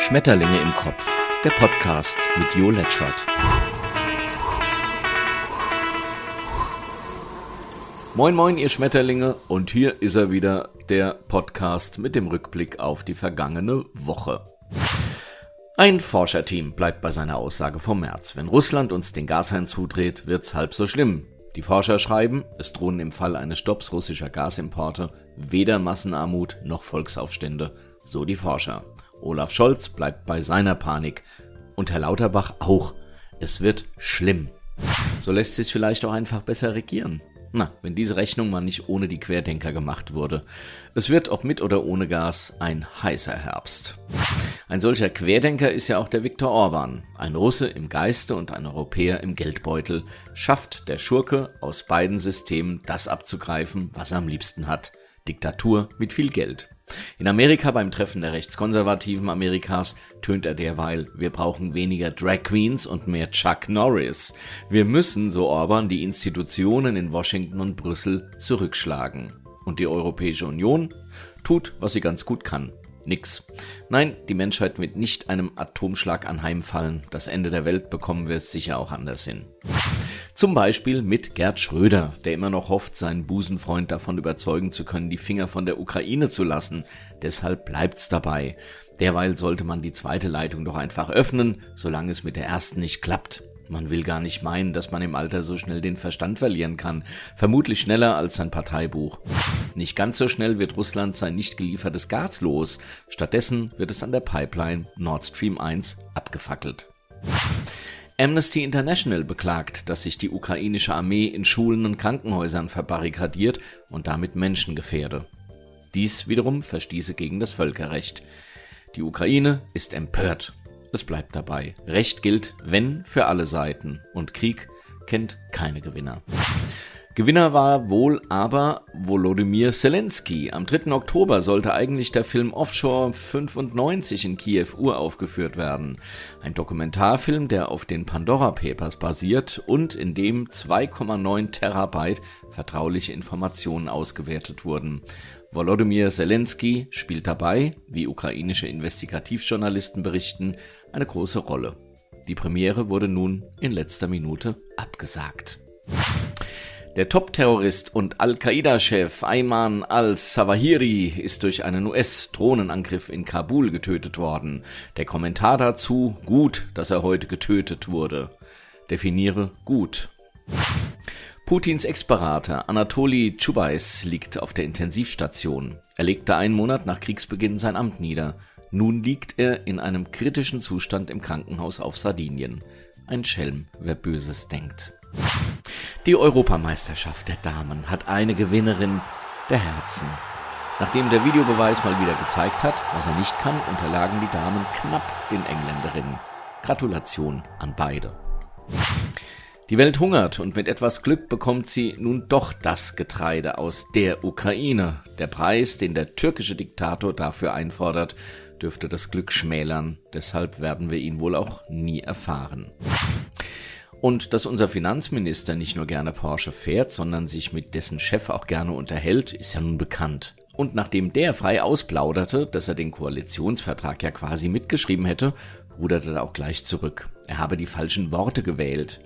Schmetterlinge im Kopf, der Podcast mit Jo Letschert. Moin moin ihr Schmetterlinge und hier ist er wieder, der Podcast mit dem Rückblick auf die vergangene Woche. Ein Forscherteam bleibt bei seiner Aussage vom März. Wenn Russland uns den Gashahn zudreht, wird's halb so schlimm. Die Forscher schreiben, es drohen im Fall eines Stopps russischer Gasimporte weder Massenarmut noch Volksaufstände, so die Forscher. Olaf Scholz bleibt bei seiner Panik und Herr Lauterbach auch. Es wird schlimm. So lässt sich vielleicht auch einfach besser regieren. Na, wenn diese Rechnung mal nicht ohne die Querdenker gemacht wurde. Es wird, ob mit oder ohne Gas, ein heißer Herbst. Ein solcher Querdenker ist ja auch der Viktor Orban. Ein Russe im Geiste und ein Europäer im Geldbeutel. Schafft der Schurke aus beiden Systemen das abzugreifen, was er am liebsten hat. Diktatur mit viel Geld. In Amerika beim Treffen der rechtskonservativen Amerikas tönt er derweil, wir brauchen weniger Drag Queens und mehr Chuck Norris. Wir müssen, so Orban, die Institutionen in Washington und Brüssel zurückschlagen. Und die Europäische Union tut, was sie ganz gut kann. Nix. Nein, die Menschheit wird nicht einem Atomschlag anheimfallen. Das Ende der Welt bekommen wir sicher auch anders hin. Zum Beispiel mit Gerd Schröder, der immer noch hofft, seinen Busenfreund davon überzeugen zu können, die Finger von der Ukraine zu lassen. Deshalb bleibt's dabei. Derweil sollte man die zweite Leitung doch einfach öffnen, solange es mit der ersten nicht klappt. Man will gar nicht meinen, dass man im Alter so schnell den Verstand verlieren kann. Vermutlich schneller als sein Parteibuch. Nicht ganz so schnell wird Russland sein nicht geliefertes Gas los. Stattdessen wird es an der Pipeline Nord Stream 1 abgefackelt. Amnesty International beklagt, dass sich die ukrainische Armee in Schulen und Krankenhäusern verbarrikadiert und damit Menschen gefährde. Dies wiederum verstieße gegen das Völkerrecht. Die Ukraine ist empört. Es bleibt dabei. Recht gilt, wenn für alle Seiten. Und Krieg kennt keine Gewinner. Gewinner war wohl aber Volodymyr Zelensky. Am 3. Oktober sollte eigentlich der Film Offshore 95 in Kiew uraufgeführt werden. Ein Dokumentarfilm, der auf den Pandora Papers basiert und in dem 2,9 Terabyte vertrauliche Informationen ausgewertet wurden. Volodymyr Zelensky spielt dabei, wie ukrainische Investigativjournalisten berichten, eine große Rolle. Die Premiere wurde nun in letzter Minute abgesagt. Der Top-Terrorist und Al-Qaida-Chef Ayman al-Sawahiri ist durch einen US-Drohnenangriff in Kabul getötet worden. Der Kommentar dazu, gut, dass er heute getötet wurde. Definiere gut. Putins Ex-Berater Anatoli Chubais liegt auf der Intensivstation. Er legte einen Monat nach Kriegsbeginn sein Amt nieder. Nun liegt er in einem kritischen Zustand im Krankenhaus auf Sardinien. Ein Schelm, wer Böses denkt. Die Europameisterschaft der Damen hat eine Gewinnerin der Herzen. Nachdem der Videobeweis mal wieder gezeigt hat, was er nicht kann, unterlagen die Damen knapp den Engländerinnen. Gratulation an beide. Die Welt hungert und mit etwas Glück bekommt sie nun doch das Getreide aus der Ukraine. Der Preis, den der türkische Diktator dafür einfordert, dürfte das Glück schmälern. Deshalb werden wir ihn wohl auch nie erfahren. Und dass unser Finanzminister nicht nur gerne Porsche fährt, sondern sich mit dessen Chef auch gerne unterhält, ist ja nun bekannt. Und nachdem der frei ausplauderte, dass er den Koalitionsvertrag ja quasi mitgeschrieben hätte, ruderte er auch gleich zurück. Er habe die falschen Worte gewählt.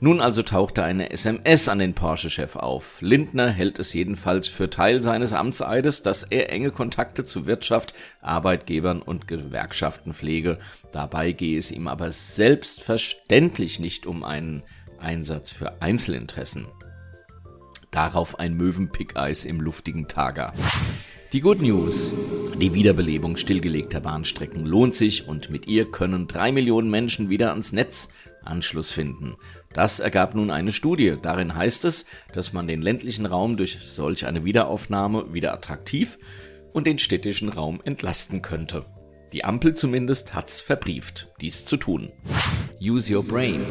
Nun also tauchte eine SMS an den Porsche-Chef auf. Lindner hält es jedenfalls für Teil seines Amtseides, dass er enge Kontakte zu Wirtschaft, Arbeitgebern und Gewerkschaften pflege. Dabei gehe es ihm aber selbstverständlich nicht um einen Einsatz für Einzelinteressen. Darauf ein Möwenpickeis im luftigen Tager. Die Good News. Die Wiederbelebung stillgelegter Bahnstrecken lohnt sich und mit ihr können drei Millionen Menschen wieder ans Netz Anschluss finden. Das ergab nun eine Studie. Darin heißt es, dass man den ländlichen Raum durch solch eine Wiederaufnahme wieder attraktiv und den städtischen Raum entlasten könnte. Die Ampel zumindest hat's verbrieft, dies zu tun. Use your brain.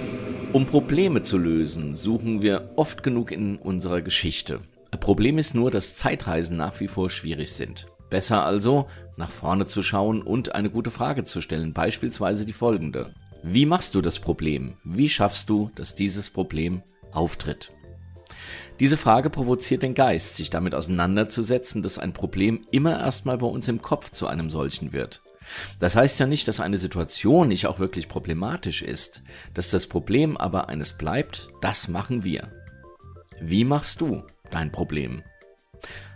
Um Probleme zu lösen, suchen wir oft genug in unserer Geschichte. Problem ist nur, dass Zeitreisen nach wie vor schwierig sind. Besser also, nach vorne zu schauen und eine gute Frage zu stellen, beispielsweise die folgende. Wie machst du das Problem? Wie schaffst du, dass dieses Problem auftritt? Diese Frage provoziert den Geist, sich damit auseinanderzusetzen, dass ein Problem immer erstmal bei uns im Kopf zu einem solchen wird. Das heißt ja nicht, dass eine Situation nicht auch wirklich problematisch ist. Dass das Problem aber eines bleibt, das machen wir. Wie machst du dein Problem?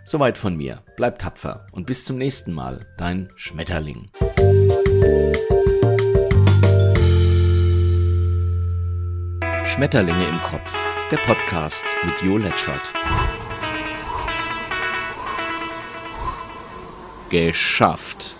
Soweit von mir. Bleib tapfer und bis zum nächsten Mal, dein Schmetterling. Schmetterlinge im Kopf, der Podcast mit Jo Letschert. Geschafft.